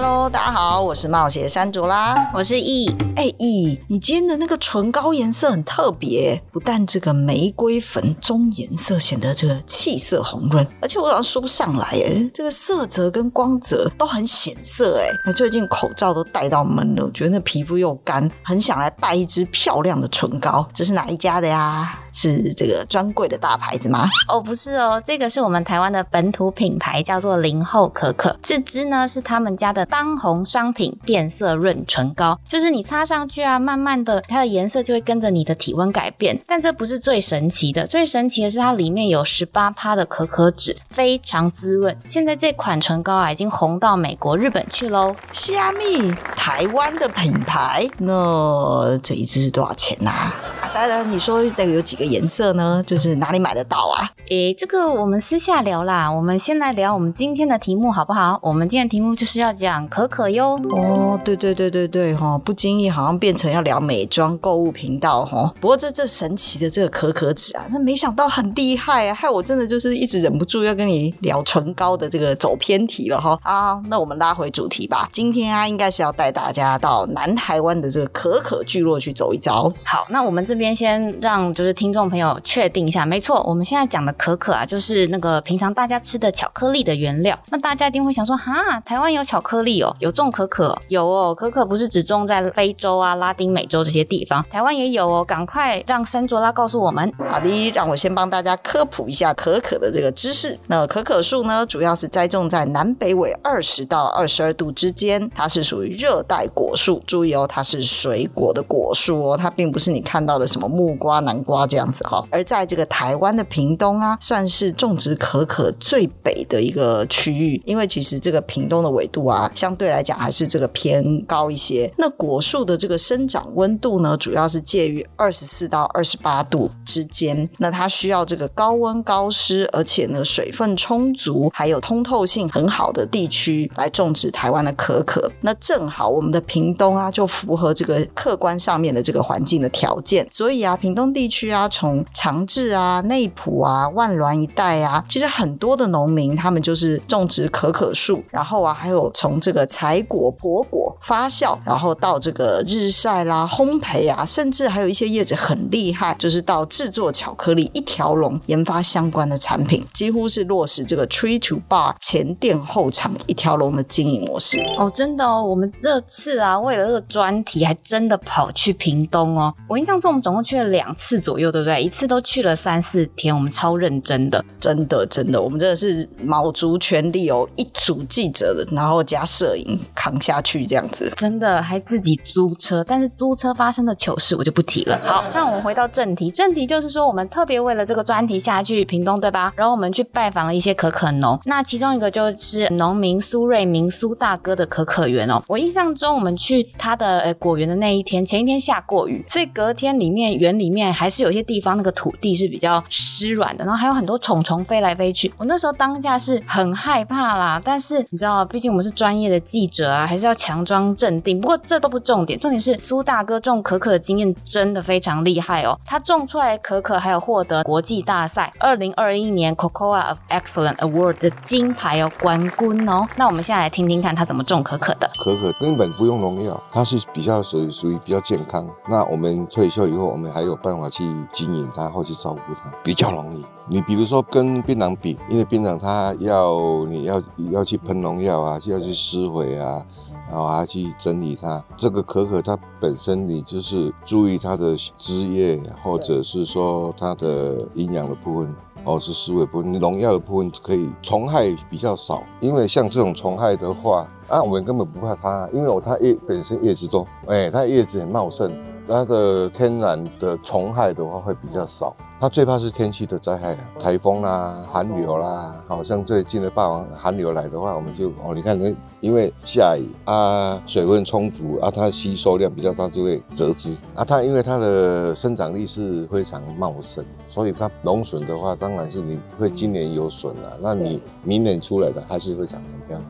Hello，大家好，我是冒险山竹啦，我是 E。哎、欸，易，你今天的那个唇膏颜色很特别，不但这个玫瑰粉棕颜色显得这个气色红润，而且我好像说不上来耶，这个色泽跟光泽都很显色哎。最近口罩都戴到闷了，我觉得那皮肤又干，很想来拜一支漂亮的唇膏。这是哪一家的呀？是这个专柜的大牌子吗？哦，不是哦，这个是我们台湾的本土品牌，叫做零后可可。这支呢是他们家的当红商品变色润唇膏，就是你擦上去啊，慢慢的它的颜色就会跟着你的体温改变。但这不是最神奇的，最神奇的是它里面有十八趴的可可脂，非常滋润。现在这款唇膏啊，已经红到美国、日本去喽。虾米，台湾的品牌，那这一支是多少钱呐？啊，当然你说得有几个颜色呢？就是哪里买得到啊？诶，这个我们私下聊啦。我们先来聊我们今天的题目好不好？我们今天的题目就是要讲可可哟。哦，对对对对对哈，不经意好像变成要聊美妆购物频道哈。不过这这神奇的这个可可脂啊，那没想到很厉害啊，害我真的就是一直忍不住要跟你聊唇膏的这个走偏题了哈。啊，那我们拉回主题吧。今天啊，应该是要带大家到南台湾的这个可可聚落去走一遭。好，那我们这边先让就是听众众朋友确定一下，没错，我们现在讲的。可可啊，就是那个平常大家吃的巧克力的原料。那大家一定会想说，哈，台湾有巧克力哦，有种可可，有哦。可可不是只种在非洲啊、拉丁美洲这些地方，台湾也有哦。赶快让山卓拉告诉我们。好的，让我先帮大家科普一下可可的这个知识。那可可树呢，主要是栽种在南北纬二十到二十二度之间，它是属于热带果树。注意哦，它是水果的果树哦，它并不是你看到的什么木瓜、南瓜这样子哈、而在这个台湾的屏东啊。算是种植可可最北的一个区域，因为其实这个屏东的纬度啊，相对来讲还是这个偏高一些。那果树的这个生长温度呢，主要是介于二十四到二十八度之间。那它需要这个高温高湿，而且呢水分充足，还有通透性很好的地区来种植台湾的可可。那正好我们的屏东啊，就符合这个客观上面的这个环境的条件。所以啊，屏东地区啊，从长治啊、内埔啊。万峦一带啊，其实很多的农民他们就是种植可可树，然后啊，还有从这个采果、剖果、发酵，然后到这个日晒啦、烘焙啊，甚至还有一些叶子很厉害，就是到制作巧克力一条龙研发相关的产品，几乎是落实这个 tree to bar 前店后厂一条龙的经营模式。哦，真的哦，我们这次啊，为了这个专题，还真的跑去屏东哦。我印象中我们总共去了两次左右的，对不对？一次都去了三四天，我们超认。真的，真的，真的，我们真的是卯足全力哦，一组记者的，然后加摄影扛下去这样子，真的还自己租车，但是租车发生的糗事我就不提了。好，那我们回到正题，正题就是说我们特别为了这个专题下去屏东，对吧？然后我们去拜访了一些可可农，那其中一个就是农民苏瑞明苏大哥的可可园哦。我印象中我们去他的呃果园的那一天，前一天下过雨，所以隔天里面园里面还是有些地方那个土地是比较湿软的，然后。还有很多虫虫飞来飞去，我那时候当下是很害怕啦。但是你知道，毕竟我们是专业的记者啊，还是要强装镇定。不过这都不重点，重点是苏大哥种可可的经验真的非常厉害哦。他种出来的可可还有获得国际大赛二零二一年 Cocoa of Excellent Award 的金牌哦冠军哦。那我们现在来听听看他怎么种可可的。可可根本不用农药，它是比较属于属于比较健康。那我们退休以后，我们还有办法去经营它或去照顾它，比较容易。你比如说跟槟榔比，因为槟榔它要你要要去喷农药啊，要去施肥啊，然后还要去整理它。这个可可它本身你就是注意它的枝叶，或者是说它的营养的部分，哦是施肥部分，农药的部分可以虫害比较少。因为像这种虫害的话，啊我们根本不怕它，因为它叶本身叶子多，哎它叶子很茂盛。它的天然的虫害的话会比较少，它最怕是天气的灾害，台风啦、寒流啦。好像最近的霸王寒流来的话，我们就哦，你看，因为下雨啊，水分充足啊，它吸收量比较大，就会折枝啊。它因为它的生长力是非常茂盛，所以它农损的话，当然是你会今年有损了，那你明年出来的还是会长很漂亮。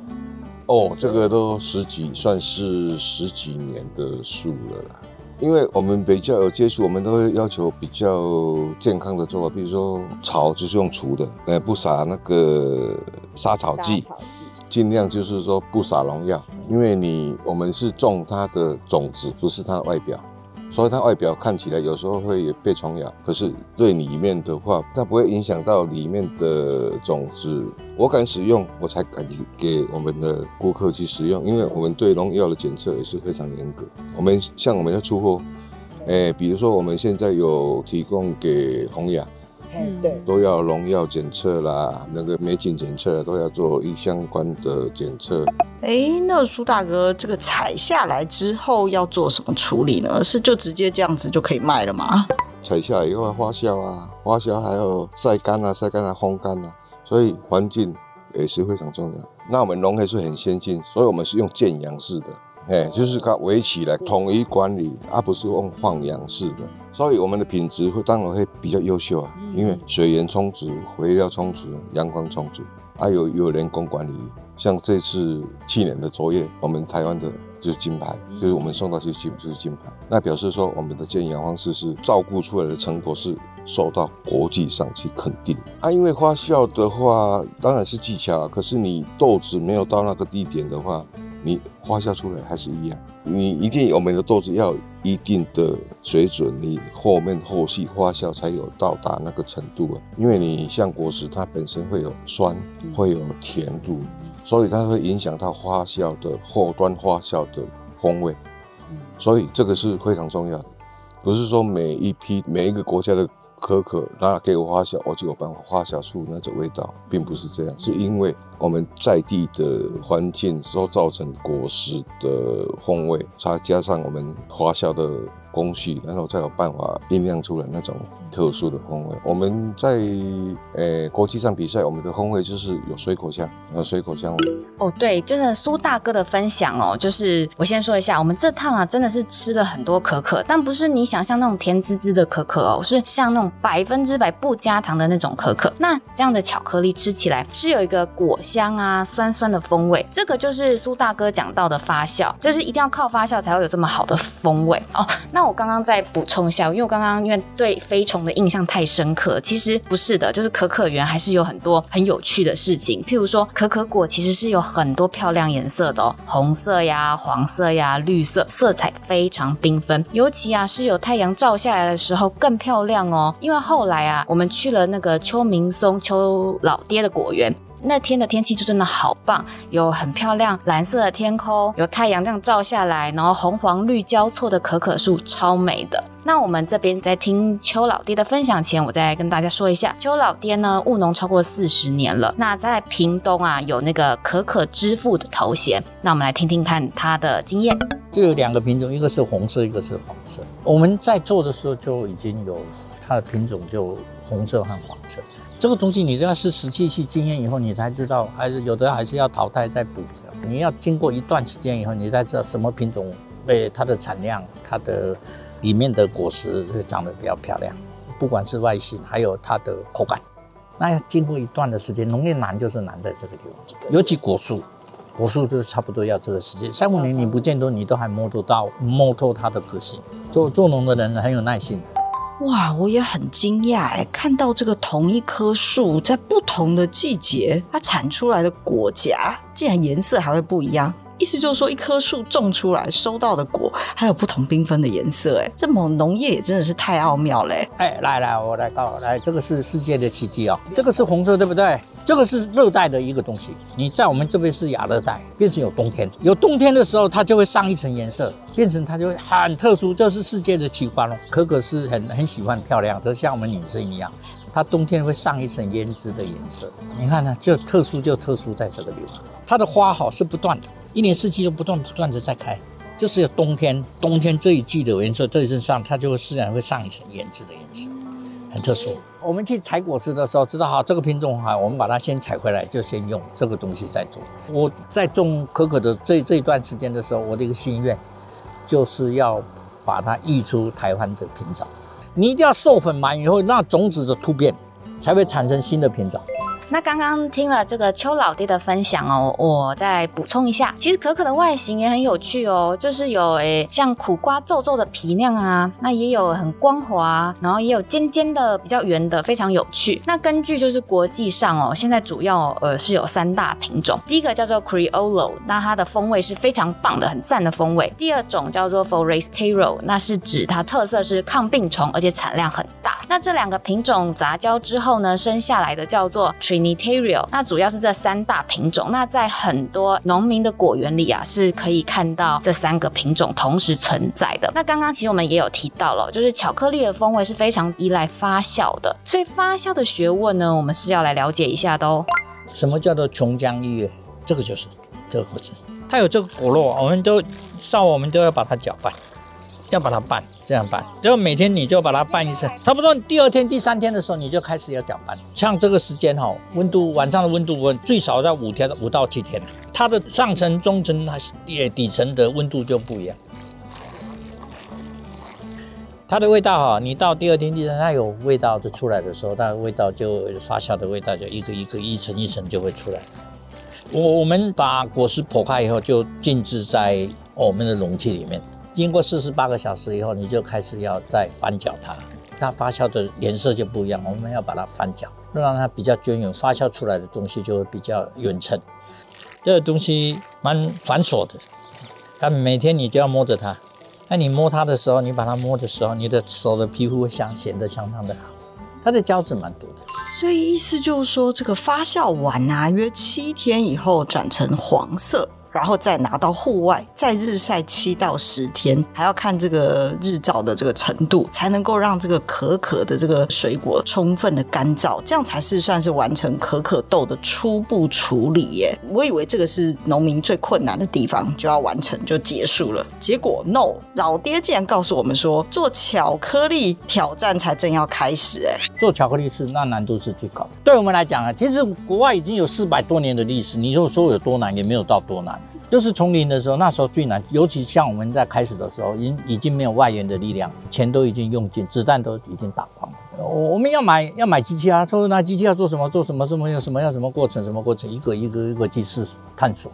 哦，这个都十几，算是十几年的树了啦。因为我们比较有接触，我们都会要求比较健康的做法，比如说草就是用除的，呃，不撒那个杀草剂，尽量就是说不撒农药，因为你我们是种它的种子，不是它的外表。所以它外表看起来有时候会被虫咬，可是对里面的话，它不会影响到里面的种子。我敢使用，我才敢给我们的顾客去使用，因为我们对农药的检测也是非常严格。我们像我们要出货，哎，比如说我们现在有提供给洪雅。嗯，对，都要农药检测啦，那个霉菌检测都要做一相关的检测。哎，那苏大哥，这个采下来之后要做什么处理呢？是就直接这样子就可以卖了吗？采下来以后要发酵啊，发酵还有晒干啊，晒干啊，烘干啊，所以环境也是非常重要。那我们农业是很先进，所以我们是用建养式的。哎，就是它围起来统一管理，而不是用放养式的，所以我们的品质会当然会比较优秀啊，因为水源充足、肥料充足、阳光充足，还有有人工管理。像这次去年的卓越，我们台湾的就是金牌，就是我们送到去金就是金牌，那表示说我们的建养方式是照顾出来的成果是受到国际上去肯定啊。因为发酵的话当然是技巧啊，可是你豆子没有到那个地点的话。你发酵出来还是一样，你一定我们的豆子要有一定的水准，你后面后续发酵才有到达那个程度啊。因为你像果实，它本身会有酸，会有甜度，所以它会影响到发酵的后端发酵的风味。所以这个是非常重要的，不是说每一批每一个国家的。可可那给我发酵，我就有办法发酵出那种味道，并不是这样，是因为我们在地的环境所造成果实的风味，再加上我们发酵的工序，然后才有办法酝酿出来那种特殊的风味。我们在呃、国际上比赛，我们的风味就是有水果香，有水果香味。哦，对，真的苏大哥的分享哦，就是我先说一下，我们这趟啊真的是吃了很多可可，但不是你想象那种甜滋滋的可可哦，是像那种百分之百不加糖的那种可可。那这样的巧克力吃起来是有一个果香啊，酸酸的风味，这个就是苏大哥讲到的发酵，就是一定要靠发酵才会有这么好的风味哦。那我刚刚再补充一下，因为我刚刚因为对飞虫的印象太深刻，其实不是的，就是可可园还是有很多很有趣的事情，譬如说可可果其实是有。很多漂亮颜色的哦，红色呀、黄色呀、绿色，色彩非常缤纷。尤其啊，是有太阳照下来的时候更漂亮哦。因为后来啊，我们去了那个邱明松邱老爹的果园，那天的天气就真的好棒，有很漂亮蓝色的天空，有太阳这样照下来，然后红黄绿交错的可可树，超美的。那我们这边在听邱老爹的分享前，我再跟大家说一下，邱老爹呢务农超过四十年了，那在屏东啊有那个可可之父的头衔。那我们来听听看他的经验。就有两个品种，一个是红色，一个是黄色。我们在做的时候就已经有它的品种，就红色和黄色。这个东西你都要是实际去经验以后，你才知道，还是有的还是要淘汰再补的。你要经过一段时间以后，你才知道什么品种被它的产量，它的。里面的果实会长得比较漂亮，不管是外形还有它的口感。那要经过一段的时间，农业难就是难在这个地方。尤其果树，果树就差不多要这个时间，三五年你不见得你都还摸得到摸透它的个性。做做农的人很有耐心。哇，我也很惊讶哎，看到这个同一棵树在不同的季节，它产出来的果荚竟然颜色还会不一样。意思就是说，一棵树种出来收到的果还有不同缤纷的颜色，哎，这么农业也真的是太奥妙嘞！哎，来来，我来告来，这个是世界的奇迹哦。这个是红色，对不对？这个是热带的一个东西。你在我们这边是亚热带，变成有冬天，有冬天的时候，它就会上一层颜色，变成它就会很特殊，这是世界的奇观哦。可可是很很喜欢漂亮，就像我们女生一样，它冬天会上一层胭脂的颜色。你看呢，就特殊就特殊在这个地方，它的花好是不断的。一年四季都不断不断的在开，就是有冬天，冬天这一季的颜色，这一阵上它就会自然会上一层胭脂的颜色。很特殊。我们去采果实的时候，知道好这个品种好，我们把它先采回来，就先用这个东西再做。我在种可可的这这一段时间的时候，我的一个心愿就是要把它育出台湾的品种。你一定要授粉完以后，那种子的突变，才会产生新的品种。那刚刚听了这个邱老爹的分享哦，我再补充一下，其实可可的外形也很有趣哦，就是有诶像苦瓜皱皱的皮那样啊，那也有很光滑，然后也有尖尖的比较圆的，非常有趣。那根据就是国际上哦，现在主要呃是有三大品种，第一个叫做 Criollo，那它的风味是非常棒的，很赞的风味。第二种叫做 Forastero，那是指它特色是抗病虫，而且产量很大。那这两个品种杂交之后呢，生下来的叫做 Trinitario，那主要是这三大品种。那在很多农民的果园里啊，是可以看到这三个品种同时存在的。那刚刚其实我们也有提到了，就是巧克力的风味是非常依赖发酵的，所以发酵的学问呢，我们是要来了解一下的哦。什么叫做琼浆玉液？这个就是这个果子，它有这个果肉，我们都上午我们都要把它搅拌，要把它拌。这样拌，就每天你就把它拌一次，差不多第二天、第三天的时候，你就开始要搅拌。像这个时间哈，温度晚上的温度温最少在五天，五到七天。它的上层、中层、它底底层的温度就不一样。它的味道哈，你到第二天、第三天，它有味道就出来的时候，它的味道就发酵的味道就一个一个一层一层就会出来。我我们把果实剖开以后，就静置在我们的容器里面。经过四十八个小时以后，你就开始要再翻搅它，它发酵的颜色就不一样。我们要把它翻搅，让它比较均匀，发酵出来的东西就会比较匀称。这个东西蛮繁琐的，但每天你就要摸着它。那你摸它的时候，你把它摸的时候，你的手的皮肤会相显得相当的好。它的胶质蛮多的，所以意思就是说，这个发酵完啊，约七天以后转成黄色。然后再拿到户外，再日晒七到十天，还要看这个日照的这个程度，才能够让这个可可的这个水果充分的干燥，这样才是算是完成可可豆的初步处理耶。我以为这个是农民最困难的地方，就要完成就结束了，结果 no，老爹竟然告诉我们说，做巧克力挑战才正要开始哎。做巧克力是那难度是最高的，对我们来讲啊，其实国外已经有四百多年的历史，你就说有多难，也没有到多难。就是从零的时候，那时候最难，尤其像我们在开始的时候，已已经没有外援的力量，钱都已经用尽，子弹都已经打光了。我我们要买要买机器啊，说那机器要做什么做什么，什么要什么要什么过程什么过程，一个一个一个去试探索。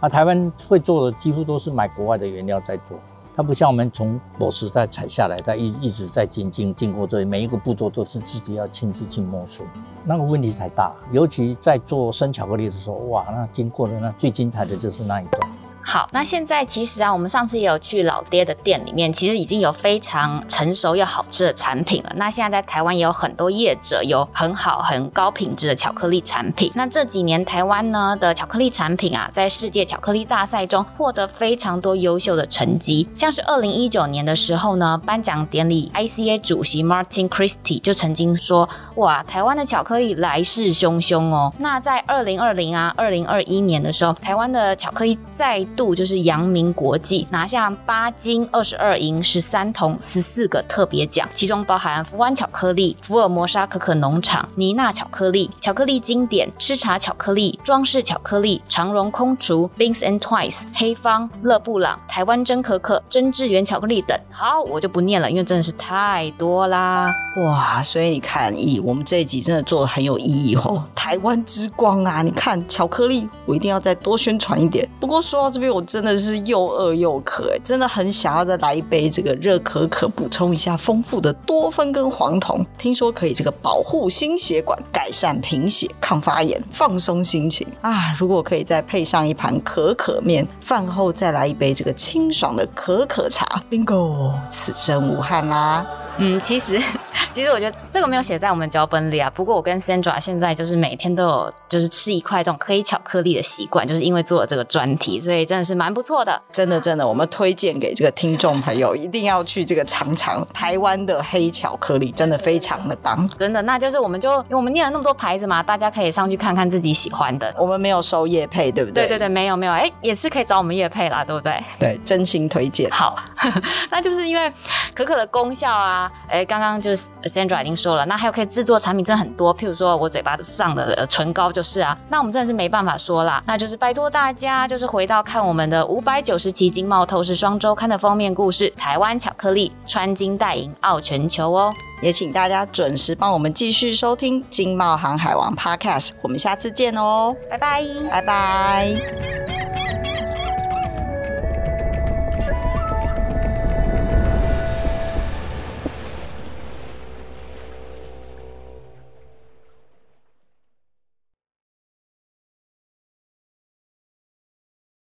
那台湾会做的几乎都是买国外的原料在做。它不像我们从果实再采下来，再一一直在经经经过这里，每一个步骤都是自己要亲自去摸索，那个问题才大。尤其在做生巧克力的时候，哇，那经过的那最精彩的就是那一段。好，那现在其实啊，我们上次也有去老爹的店里面，其实已经有非常成熟又好吃的产品了。那现在在台湾也有很多业者有很好很高品质的巧克力产品。那这几年台湾呢的巧克力产品啊，在世界巧克力大赛中获得非常多优秀的成绩。像是二零一九年的时候呢，颁奖典礼，ICA 主席 Martin Christie 就曾经说：“哇，台湾的巧克力来势汹汹哦。”那在二零二零啊，二零二一年的时候，台湾的巧克力在度就是扬名国际，拿下八金二十二银十三铜十四个特别奖，其中包含福湾巧克力、福尔摩沙可可农场、妮娜巧克力、巧克力经典、吃茶巧克力、装饰巧克力、长荣空厨、Binks and Twice、黑方、勒布朗、台湾真可可、真智园巧克力等。好，我就不念了，因为真的是太多啦。哇，所以你看，咦，我们这一集真的做的很有意义哦。台湾之光啊，你看巧克力，我一定要再多宣传一点。不过说到这边。我真的是又饿又渴，真的很想要再来一杯这个热可可，补充一下丰富的多酚跟黄酮。听说可以这个保护心血管、改善贫血、抗发炎、放松心情啊！如果可以再配上一盘可可面，饭后再来一杯这个清爽的可可茶，Bingo，此生无憾啦。嗯，其实 其实我觉得这个没有写在我们脚本里啊。不过我跟 Sandra 现在就是每天都有就是吃一块这种黑巧克力的习惯，就是因为做了这个专题，所以真的是蛮不错的。真的真的，我们推荐给这个听众朋友，一定要去这个尝尝台湾的黑巧克力，真的非常的棒。真的，那就是我们就因为我们念了那么多牌子嘛，大家可以上去看看自己喜欢的。我们没有收叶配，对不对？对对对，没有没有，哎，也是可以找我们叶配啦，对不对？对，真心推荐。好，那就是因为可可的功效啊。哎，刚刚就是 Sandra 已经说了，那还有可以制作产品真的很多，譬如说我嘴巴上的唇膏就是啊，那我们真的是没办法说啦，那就是拜托大家，就是回到看我们的五百九十期经贸透视双周刊的封面故事《台湾巧克力穿金戴银傲全球》哦，也请大家准时帮我们继续收听经贸航海王 Podcast，我们下次见哦，拜拜，拜拜。